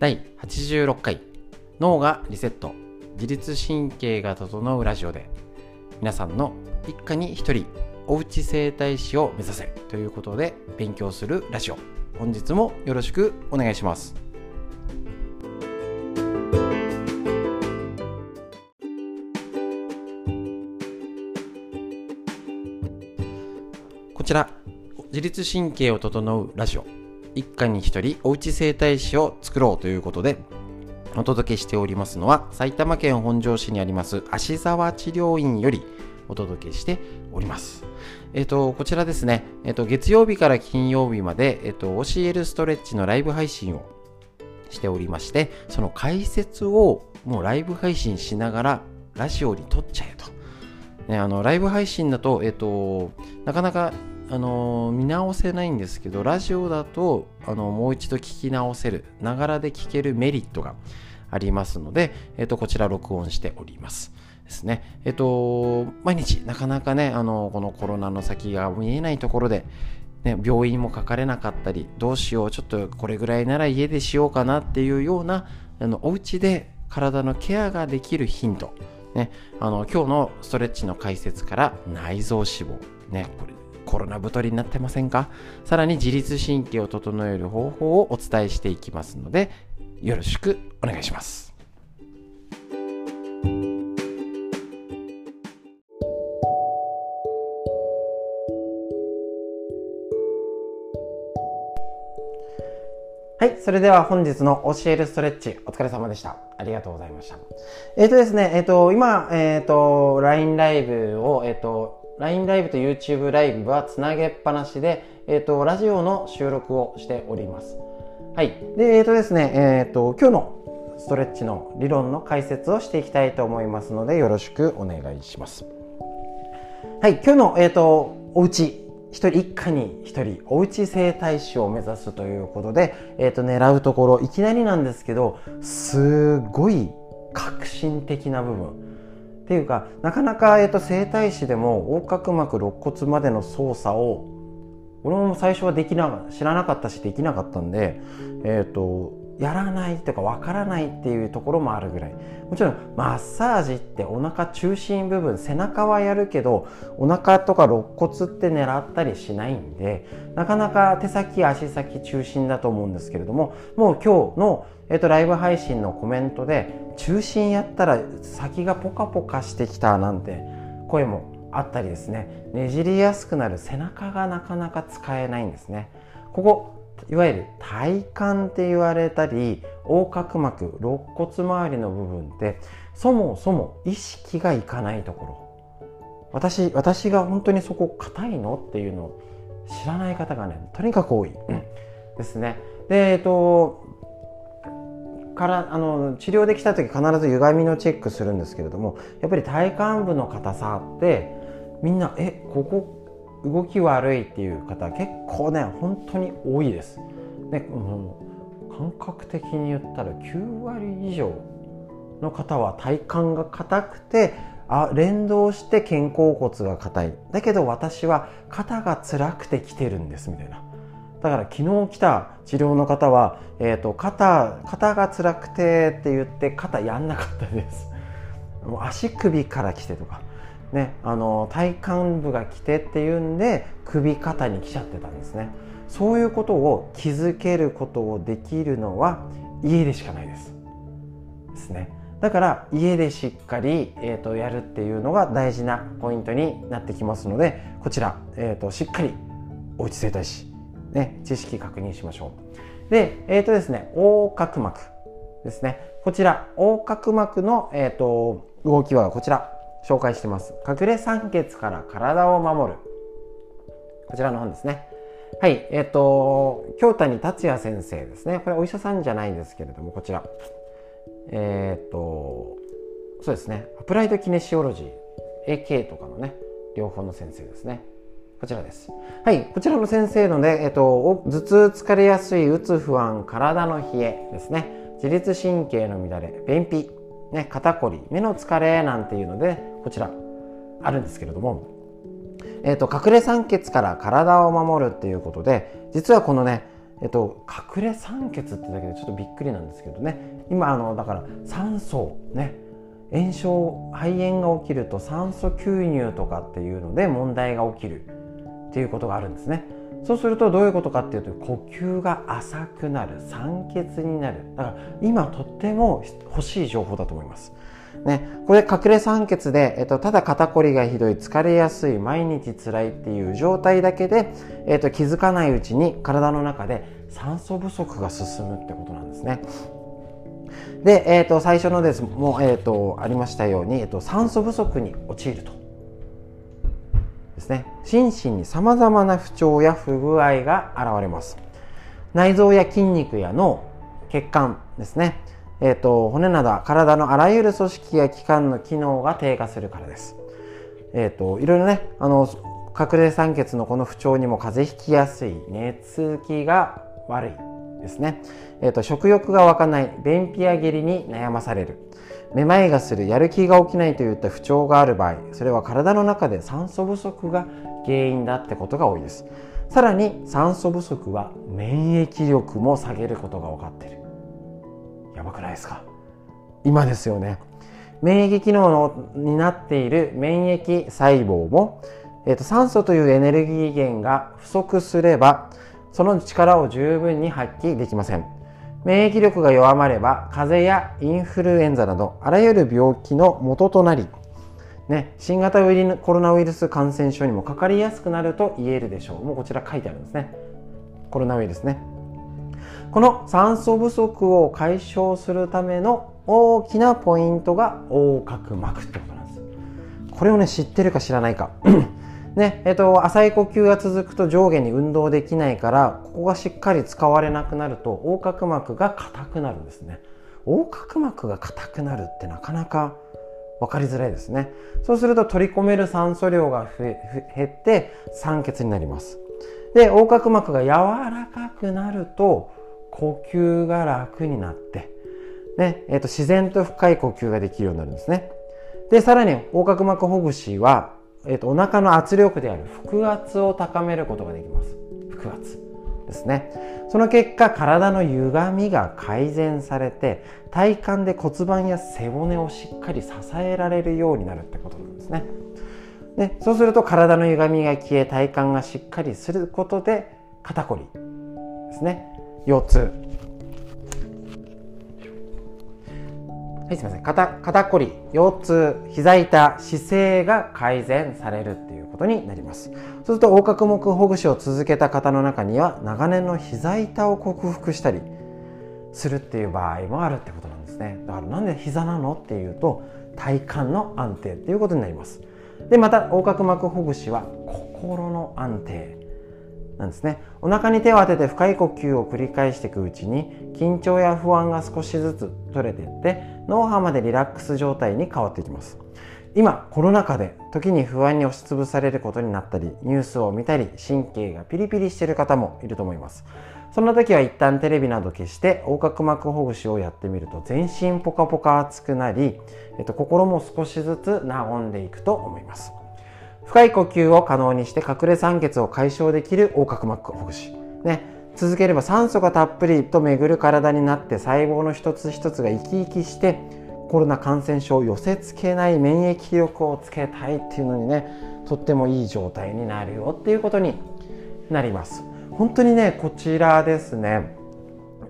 第86回。脳がリセット。自律神経が整うラジオで皆さんの一家に一人おうち整体師を目指せということで勉強するラジオ。本日もよろしくお願いします。こちら自律神経を整うラジオ。一家に一人おうち整体師を作ろうということでお届けしておりますのは埼玉県本庄市にあります芦沢治療院よりお届けしております。えっ、と、こちらですね、えっ、と、月曜日から金曜日まで、えっ、と、教えるストレッチのライブ配信をしておりまして、その解説をもうライブ配信しながらラジオに撮っちゃえと。ね、あの、ライブ配信だと、えっ、と、なかなかあの見直せないんですけどラジオだとあのもう一度聞き直せるながらで聞けるメリットがありますので、えっと、こちら録音しておりますですね。えっと毎日なかなかねあのこのコロナの先が見えないところでね、病院もかかれなかったりどうしようちょっとこれぐらいなら家でしようかなっていうようなあのお家で体のケアができるヒント、ね、あの今日のストレッチの解説から内臓脂肪、ね、これコロナ太りになってませんか？さらに自律神経を整える方法をお伝えしていきますのでよろしくお願いします。はい。それでは本日の教えるストレッチ、お疲れ様でした。ありがとうございました。えっ、ー、とですね、えっ、ー、と、今、えっ、ー、と、LINE ライブを、えっ、と、LINE ライブと YouTube ライブはつなげっぱなしで、えっ、ー、と、ラジオの収録をしております。はい。で、えっ、ー、とですね、えっ、ー、と、今日のストレッチの理論の解説をしていきたいと思いますので、よろしくお願いします。はい。今日の、えっ、と、おうち、一人一家に一人おうち整体師を目指すということで、えっ、と、狙うところ、いきなりなんですけど、すごい革新的な部分。っていうかなかなか、えーと、整体師でも横隔膜肋骨までの操作を俺も最初はできな知らなかったしできなかったんで、えーと、やらないとかわからないっていうところもあるぐらい。もちろんマッサージってお腹中心部分背中はやるけどお腹とか肋骨って狙ったりしないんでなかなか手先足先中心だと思うんですけれどももう今日の、えーとライブ配信のコメントで中心やったら先がポカポカしてきたなんて声もあったりですね。ねじりやすくなる背中がなかなか使えないんですね。ここいわゆる体幹って言われたり横隔膜肋骨周りの部分ってそもそも意識がいかないところ。私私が本当にそこ硬いのっていうのを知らない方がねとにかく多い、ですね。でえっとからあの治療できた時必ず歪みのチェックするんですけれどもやっぱり体幹部の硬さってみんなえここ動き悪いっていう方結構ね本当に多いです。ね、う、感覚的に言ったら9割以上の方は体幹が硬くてあ連動して肩甲骨が硬いだけど私は肩が辛くて来てるんですみたいなだから昨日来た治療の方は、えーと、肩肩が辛くてって言って肩やんなかったです。もう足首から来てとか、ね、あの体幹部が来てっていうんで首肩に来ちゃってたんですね。そういうことを気づけることをできるのは家でしかないです。ですね。だから家でしっかり、えーと、やるっていうのが大事なポイントになってきますのでこちら、えーとしっかりおうち整体師ね、知識確認しましょう。で、えっ、ー、とですね、横隔膜ですね。こちら、横隔膜の、え、ー、と、動きはこちら、紹介してます。隠れ酸欠から体を守る。こちらの本ですね。はい、えっ、ー、と、京谷達也先生ですね。これお医者さんじゃないんですけれども、こちら。えっ、と、そうですね。アプライドキネシオロジー、AK とかのね、両方の先生ですね。こちらです。はい、こちらの先生ので、えっと、頭痛、疲れやすい、うつ不安、体の冷えですね。自律神経の乱れ、便秘、ね、肩こり、目の疲れなんていうので、こちら、あるんですけれども、えっと、隠れ酸欠から体を守るっていうことで、実はこのね、えっと、隠れ酸欠ってだけでちょっとびっくりなんですけどね今あのだから酸素ね炎症肺炎が起きると酸素吸入とかっていうので問題が起きるっていうことがあるんですね。そうするとどういうことかっていうと呼吸が浅くなる酸欠になる。だから今とっても欲しい情報だと思います。ね、これ隠れ酸欠で、えっと、ただ肩こりがひどい疲れやすい毎日辛いっていう状態だけで、えっと、気づかないうちに体の中で酸素不足が進むってことなんですね。で、えっと、最初のです。も、えっと、ありましたように、えっと、酸素不足に陥ると。ですね。心身にさまざまな不調や不具合が現れます。内臓や筋肉や脳血管ですね。えーと、骨など体のあらゆる組織や器官の機能が低下するからです。えーと、いろいろねあの隠れ酸欠のこの不調にも風邪ひきやすい熱気が悪い。ですね、えーと、食欲が湧かない便秘や下痢に悩まされる。めまいがするやる気が起きないといった不調がある場合それは体の中で酸素不足が原因だってことが多いです。さらに酸素不足は免疫力も下げることが分かってる。やばくないですか？今ですよね。免疫機能になっている免疫細胞も、えーと、酸素というエネルギー源が不足すればその力を十分に発揮できません。免疫力が弱まれば風邪やインフルエンザなどあらゆる病気の元となり、ね、新型コロナウイルス感染症にもかかりやすくなると言えるでしょう。もうこちら書いてあるんですね。コロナウイルスね。この酸素不足を解消するための大きなポイントが横隔膜ってことなんです。これをね知ってるか知らないか。ねえっと、浅い呼吸が続くと上下に運動できないからここがしっかり使われなくなると横隔膜が硬くなるんですね。横隔膜が硬くなるってなかなか分かりづらいですね。そうすると取り込める酸素量が減って酸欠になります。で横隔膜が柔らかくなると呼吸が楽になって、ねえー、と自然と深い呼吸ができるようになるんですね。で、さらに横隔膜ほぐしは、えー、とお腹の圧力である腹圧を高めることができます。腹圧ですね。その結果、体の歪みが改善されて、体幹で骨盤や背骨をしっかり支えられるようになるってことなんですね。でそうすると体の歪みが消え体幹がしっかりすることで肩こりですね腰痛はいすみません。肩肩こり腰痛膝痛姿勢が改善されるっていうことになります。そうすると横隔膜ほぐしを続けた方の中には長年の膝痛を克服したりするっていう場合もあるってことなんですね。だからなんで膝なのっていうと体幹の安定っていうことになります。でまた横隔膜ほぐしは心の安定なんですね。お腹に手を当てて深い呼吸を繰り返していくうちに緊張や不安が少しずつ取れていって脳波までリラックス状態に変わっていきます。今コロナ禍で時に不安に押しつぶされることになったりニュースを見たり神経がピリピリしている方もいると思います。そんな時は一旦テレビなど消して横隔膜ほぐしをやってみると全身ポカポカ熱くなり、えっと、心も少しずつ和んでいくと思います。深い呼吸を可能にして隠れ酸欠を解消できる横隔膜ほぐし。ね、続ければ酸素がたっぷりと巡る体になって細胞の一つ一つが生き生きしてコロナ感染症を寄せ付けない免疫力をつけたいっていうのにねとってもいい状態になるよっていうことになります。本当にねこちらですね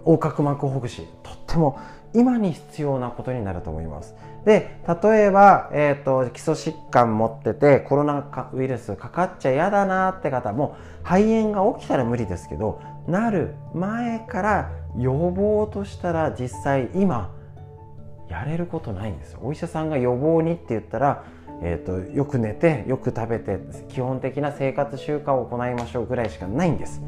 横隔膜ほぐしとっても今に必要なことになると思います。で例えば、えーと、基礎疾患持っててコロナウイルスかかっちゃ嫌だなって方も肺炎が起きたら無理ですけどなる前から予防としたら実際今やれることないんですよ。お医者さんが予防にって言ったら、えーと、よく寝てよく食べて基本的な生活習慣を行いましょうぐらいしかないんです。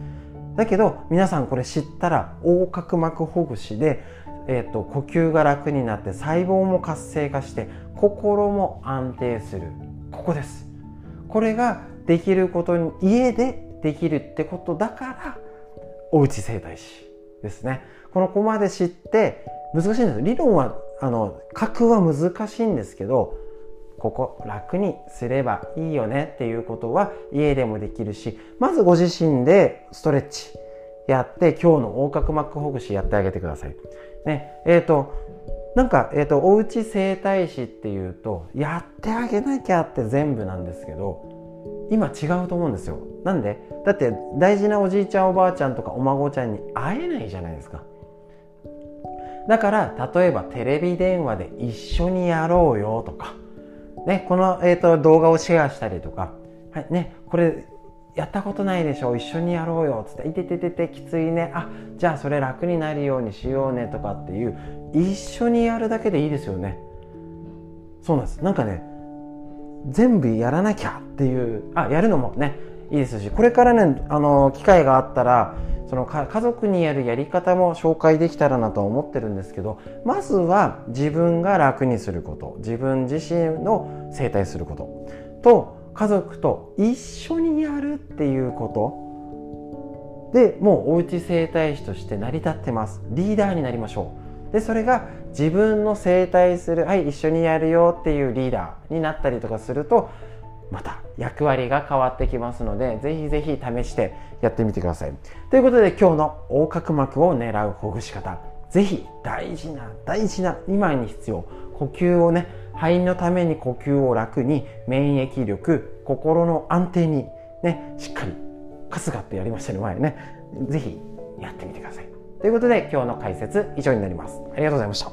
だけど皆さんこれ知ったら横隔膜ほぐしでえーと、呼吸が楽になって細胞も活性化して心も安定する。ここです。これができることに家でできるってことだからおうち整体師ですね。このこまで知って難しいんです。理論はあの書くは難しいんですけどここ楽にすればいいよねっていうことは家でもできるしまずご自身でストレッチやって今日の横隔膜ほぐしやってあげてください。ね。えーと、なんか、えーと、おうち整体師っていうとやってあげなきゃって全部なんですけど今違うと思うんですよ。なんでだって大事なおじいちゃんおばあちゃんとかお孫ちゃんに会えないじゃないですか。だから例えばテレビ電話で一緒にやろうよとか、ね、この、えーと、動画をシェアしたりとか、はいね、これやったことないでしょ。一緒にやろうよっつって「いててててきついね。あじゃあそれ楽になるようにしようね」とかっていう。一緒にやるだけでいいですよね。そうなんです。なんかね全部やらなきゃっていうあ。やるのもねいいですしこれからねあの機会があったらその家族にやるやり方も紹介できたらなと思ってるんですけどまずは自分が楽にすること自分自身の整体することと家族と一緒にやるっていうことでもうおうち整体師として成り立ってます。リーダーになりましょうでそれが自分の整体するはい一緒にやるよっていうリーダーになったりとかするとまた役割が変わってきますのでぜひぜひ試してやってみてください。ということで今日の横隔膜を狙うほぐし方ぜひ大事な大事な今に必要呼吸をね肺のために呼吸を楽に免疫力心の安定にねしっかり春日ってやりましたね前ね。是非やってみてください。ということで今日の解説以上になります。ありがとうございました。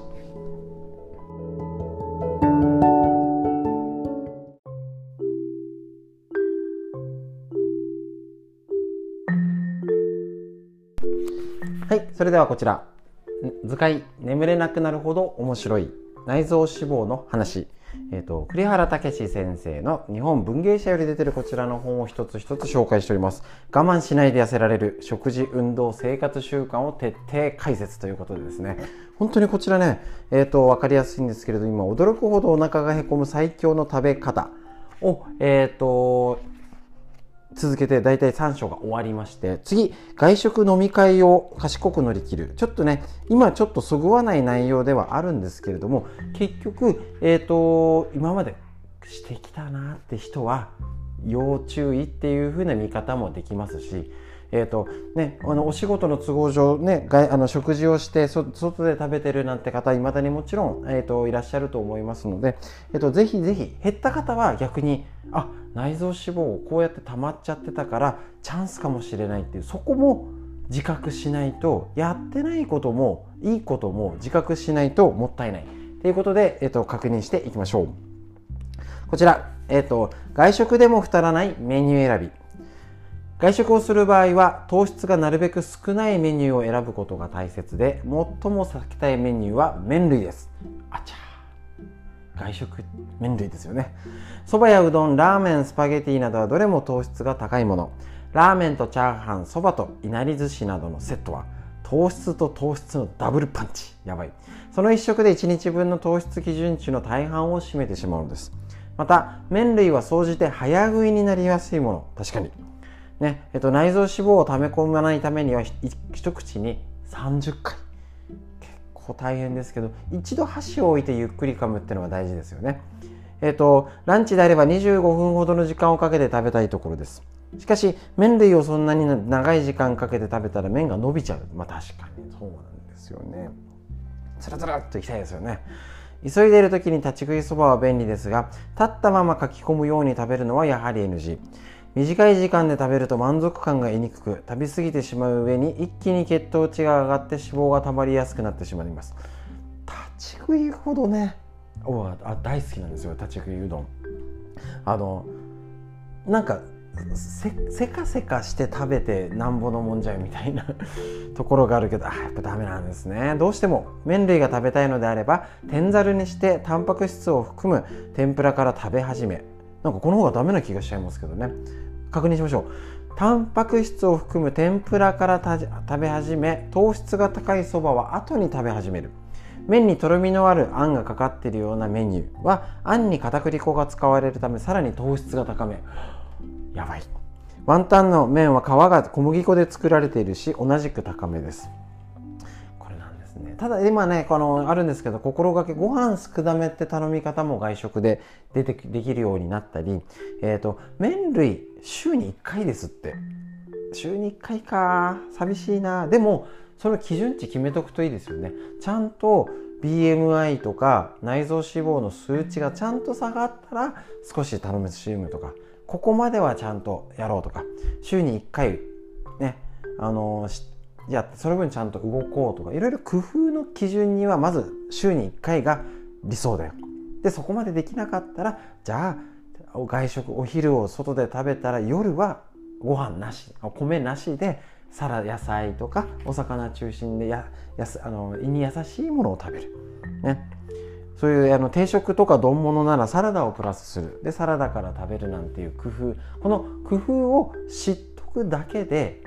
はいそれではこちら。図解。眠れなくなるほど面白い。内臓脂肪の話、えーと、栗原武先生の日本文芸社より出てるこちらの本を一つ一つ紹介しております。我慢しないで痩せられる食事運動生活習慣を徹底解説ということでですね。本当にこちらね、えーと、分かりやすいんですけれど今驚くほどお腹がへこむ最強の食べ方を、えーと続けて大体3章が終わりまして次外食飲み会を賢く乗り切る。ちょっとね今ちょっとそぐわない内容ではあるんですけれども結局、えーと、今までしてきたなって人は要注意っていう風な見方もできますしえーとね、あのお仕事の都合上、ね、あの食事をして外で食べてるなんて方いまだにもちろん、えーと、いらっしゃると思いますので、えーと、ぜひぜひ減った方は逆にあ内臓脂肪をこうやって溜まっちゃってたからチャンスかもしれないっていうそこも自覚しないとやってないこともいいことも自覚しないともったいない。ということで、えー、と確認していきましょう。こちら、えー、と外食でも太らないメニュー選び。外食をする場合は糖質がなるべく少ないメニューを選ぶことが大切で最も避けたいメニューは麺類です。あちゃ外食麺類ですよね。そばやうどんラーメンスパゲティなどはどれも糖質が高いもの。ラーメンとチャーハンそばといなり寿司などのセットは糖質と糖質のダブルパンチ。やばい。その1食で1日分の糖質基準値の大半を占めてしまうのです。また麺類は総じて早食いになりやすいもの。確かに。ね。えっと、内臓脂肪を溜め込まないためには一口に30回。大変ですけど一度箸を置いてゆっくり噛むっていうのが大事ですよね。えっとランチであれば25分ほどの時間をかけて食べたいところです。しかし麺類をそんなに長い時間かけて食べたら麺が伸びちゃう。まあ確かにそうなんですよね。つらつらっといきたいですよね。急いでいる時に立ち食いそばは便利ですが立ったまま書き込むように食べるのはやはり NG 短い時間で食べると満足感が得にくく食べ過ぎてしまう上に一気に血糖値が上がって脂肪がたまりやすくなってしまいます。立ち食いほどねおあ大好きなんですよ立ち食いうどん。あのなんかせせかせかして食べてなんぼのもんじゃいみたいな ところがあるけどあやっぱダメなんですね。どうしても麺類が食べたいのであれば天ざるにしてタンパク質を含む天ぷらから食べ始め。なんかこの方がダメな気がしちゃいますけどね。確認しましょう。タンパク質を含む天ぷらから食べ始め糖質が高いそばは後に食べ始める。麺にとろみのあるあんがかかっているようなメニューはあんに片栗粉が使われるためさらに糖質が高め。やばい。ワンタンの麺は皮が小麦粉で作られているし同じく高めです。ただ今ねこのあるんですけど心がけご飯少なめって頼み方も外食で出てできるようになったり、えーと、麺類週に1回ですって。週に1回か。寂しいな。でもその基準値決めとくといいですよね。ちゃんと BMI とか内臓脂肪の数値がちゃんと下がったら少しタノメスシウムとかここまではちゃんとやろうとか週に1回ねあのやその分ちゃんと動こうとかいろいろ工夫の基準にはまず週に1回が理想だよ。でそこまでできなかったらじゃあ外食お昼を外で食べたら夜はご飯なし米なしでサラ野菜とかお魚中心でややすあの胃に優しいものを食べる、ね、そういうあの定食とか丼物ならサラダをプラスする。でサラダから食べるなんていう工夫。この工夫を知っとくだけで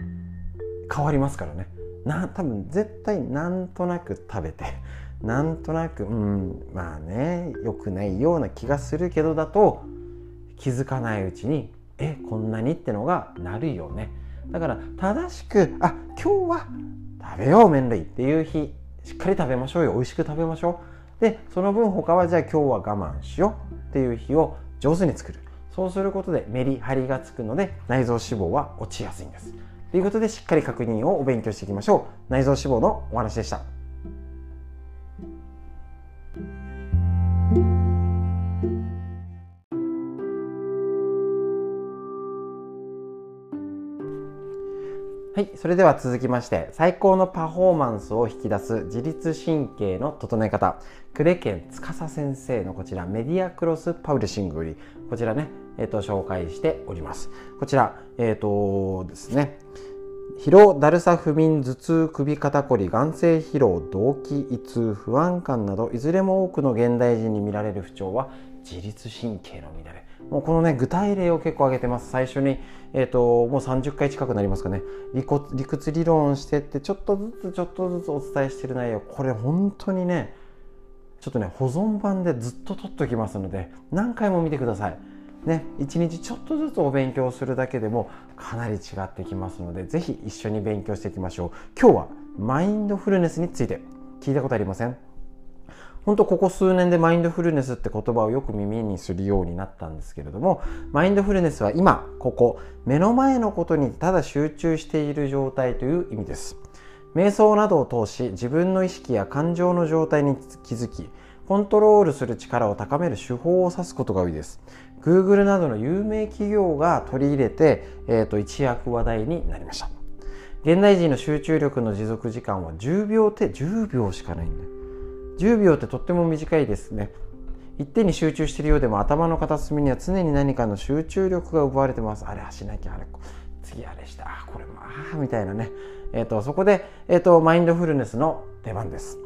変わりますからね。な多分絶対なんとなく食べて なんとなくうんまあね良くないような気がするけどだと気づかないうちにえこんなにってのがなるよね。だから正しくあ今日は食べよう麺類っていう日しっかり食べましょうよ。美味しく食べましょう。でその分他はじゃあ今日は我慢しようっていう日を上手に作る。そうすることでメリハリがつくので内臓脂肪は落ちやすいんです。ということでしっかり確認をお勉強していきましょう。内臓脂肪のお話でした。はい、それでは続きまして最高のパフォーマンスを引き出す自律神経の整え方。呉健司先生のこちらメディアクロスパウルシングよりこちらね、えっ、と紹介しております。こちらえっ、とですね疲労、だるさ、不眠、頭痛、首肩こり、眼性疲労、動悸、胃痛、不安感などいずれも多くの現代人に見られる不調は自律神経の乱れ。もうこのね具体例を結構挙げてます。最初に、えーと、もう30回近くなりますかね。理理屈理論してってちょっとずつちょっとずつお伝えしてる内容。これ本当にねちょっとね保存版でずっと取っておきますので何回も見てください。ね、一日ちょっとずつお勉強するだけでもかなり違ってきますので是非一緒に勉強していきましょう。今日はマインドフルネスについて聞いたことありません？本当ここ数年でマインドフルネスって言葉をよく耳にするようになったんですけれどもマインドフルネスは今ここ目の前のことにただ集中している状態という意味です。瞑想などを通し自分の意識や感情の状態に気づきコントロールする力を高める手法を指すことが多いです。Google などの有名企業が取り入れて、えーと、一躍話題になりました。現代人の集中力の持続時間は10秒って10秒しかないんだよ。10秒ってとっても短いですね。一点に集中しているようでも頭の片隅には常に何かの集中力が奪われてます。あれしなきゃあれ次あれした。これもああみたいなね、えーと、そこで、えーと、マインドフルネスの出番です。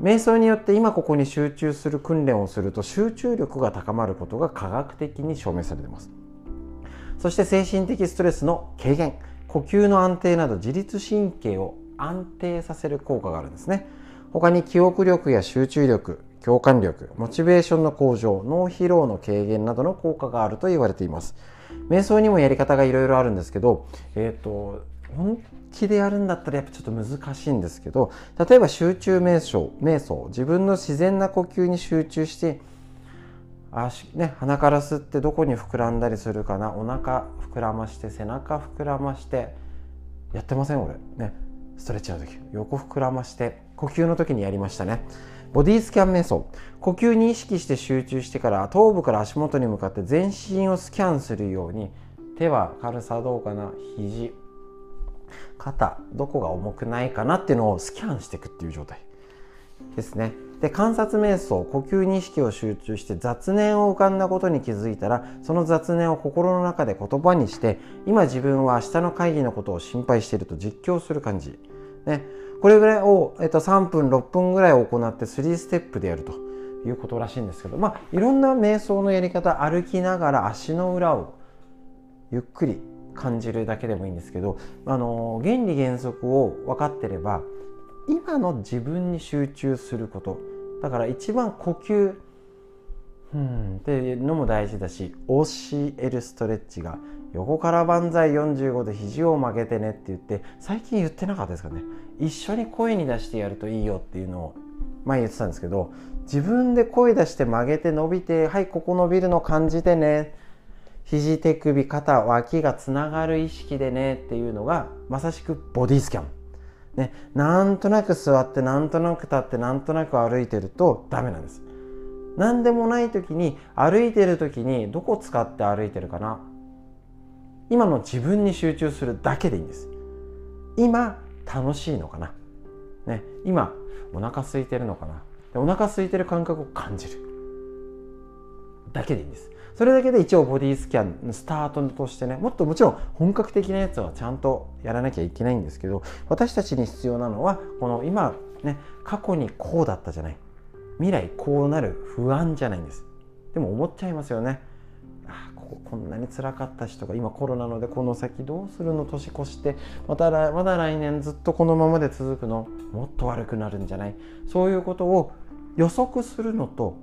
瞑想によって今ここに集中する訓練をすると集中力が高まることが科学的に証明されていますそして精神的ストレスの軽減呼吸の安定など自律神経を安定させる効果があるんですね他に記憶力や集中力、共感力、モチベーションの向上、脳疲労の軽減などの効果があると言われています。瞑想にもやり方がいろいろあるんですけど、えっ、ー、と、本気でやるんだったらやっぱちょっと難しいんですけど、例えば集中瞑想、瞑想、自分の自然な呼吸に集中して、足ね、鼻から吸ってどこに膨らんだりするかなお腹膨らまして背中膨らましてやってません俺。ねストレッチの時。横膨らまして呼吸の時にやりましたね。ボディスキャン瞑想。呼吸に意識して集中してから頭部から足元に向かって全身をスキャンするように手は軽さどうかな肘肩どこが重くないかなっていうのをスキャンしていくっていう状態。ですね。で観察瞑想呼吸に意識を集中して雑念を浮かんだことに気づいたらその雑念を心の中で言葉にして今自分は明日の会議のことを心配していると実況する感じ、ね、これぐらいを、えっと、3分6分ぐらい行って3ステップでやると。いうことらしいんですけど。まあいろんな瞑想のやり方歩きながら足の裏をゆっくり感じるだけでもいいんですけどあの原理原則を分かってれば今の自分に集中することだから一番呼吸うんっていうのも大事だし OCL ストレッチが横から万歳45度肘を曲げてねって言って最近言ってなかったですかね。一緒に声に出してやるといいよっていうのを前言ってたんですけど自分で声出して曲げて伸びてはいここ伸びるの感じてね肘手首肩脇がつながる意識でねっていうのがまさしくボディスキャン。ね、なんとなく座ってなんとなく立ってなんとなく歩いてるとダメなんです。何でもない時に歩いてる時にどこ使って歩いてるかな。今の自分に集中するだけでいいんです。今楽しいのかな。ね今お腹空いてるのかな。お腹空いてる感覚を感じる。だけでいいんです。それだけで一応ボディスキャンスタートとしてねもっともちろん本格的なやつはちゃんとやらなきゃいけないんですけど私たちに必要なのはこの今ね過去にこうだったじゃない。未来こうなる不安じゃないんです。でも思っちゃいますよね。あこここんなにつらかった人が今コロナのでこの先どうするの？年越してまたまだ来年ずっとこのままで続くの？もっと悪くなるんじゃない？そういうことを予測するのと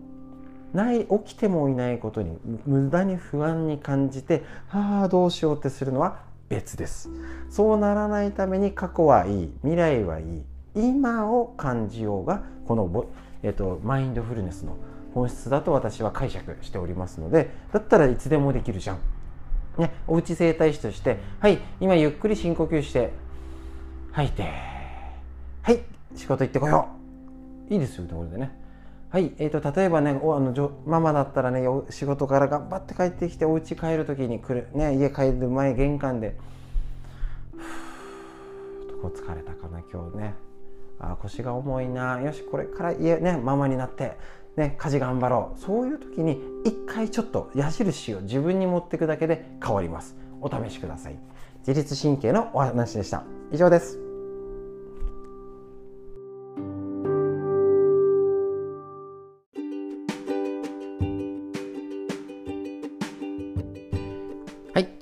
ない起きてもいないことに無駄に不安に感じてああどうしようってするのは別です。そうならないために過去はいい未来はいい今を感じようがこの、えっと、マインドフルネスの本質だと私は解釈しておりますのでだったらいつでもできるじゃん。ね、おうち整体師としてはい今ゆっくり深呼吸して吐いてはい仕事行ってこよう。いいですよところでね。はい、えーと、例えばねおあのママだったらね仕事から頑張って帰ってきてお家帰る時に来る、ね、家帰る前玄関で「ふーと疲れたかな今日ね。あ腰が重いな。よしこれから家ねママになってね、家事頑張ろう。そういう時に一回ちょっと矢印を自分に持っていくだけで変わります。お試しください。自律神経のお話でした。以上です。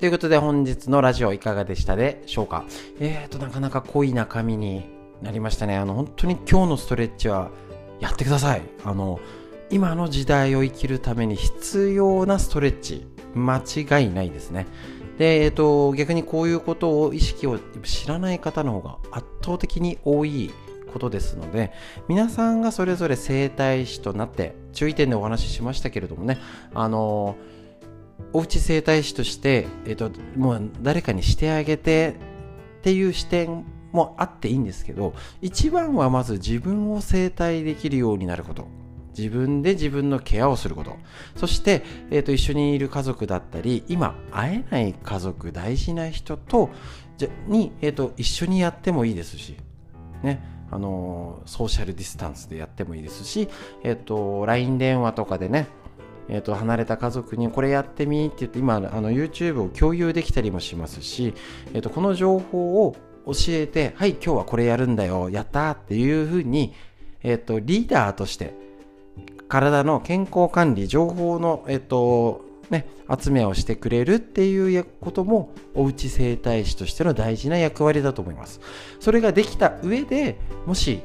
ということで本日のラジオいかがでしたでしょうか？えーと、なかなか濃い中身になりましたね。あの、本当に今日のストレッチはやってください。あの、今の時代を生きるために必要なストレッチ、間違いないですね。で、えっ、と、逆にこういうことを意識を知らない方の方が圧倒的に多いことですので皆さんがそれぞれ整体師となって注意点でお話ししましたけれどもねあのおうち整体師として、えっと、もう誰かにしてあげてっていう視点もあっていいんですけど一番はまず自分を整体できるようになること。自分で自分のケアをすること。そして、えーと、一緒にいる家族だったり今会えない家族大事な人とじゃに、えーと、一緒にやってもいいですしね。あのソーシャルディスタンスでやってもいいですし、えっ、ー、と LINE 電話とかでねえーと、離れた家族にこれやってみって言って今あの YouTube を共有できたりもしますし、えーとこの情報を教えてはい今日はこれやるんだよやったっていうふうに、えーとリーダーとして体の健康管理、情報の、えっと、ね、集めをしてくれるっていうことも、おうち整体師としての大事な役割だと思います。それができた上で、もし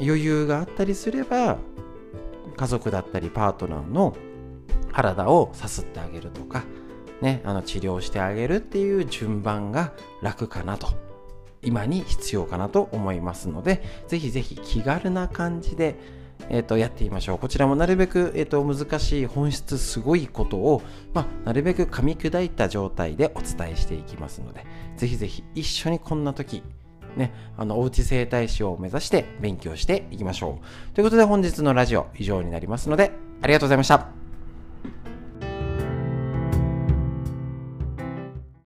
余裕があったりすれば、家族だったりパートナーの体をさすってあげるとか、ね、あの治療してあげるっていう順番が楽かなと今に必要かなと思いますのでぜひぜひ気軽な感じでえー、とやってみましょう。こちらもなるべく、えー、と難しい本質すごいことを、まあ、なるべく噛み砕いた状態でお伝えしていきますので、ぜひぜひ一緒にこんな時、ね、あの、おうち整体師を目指して勉強していきましょう。ということで本日のラジオ以上になりますので、ありがとうございました。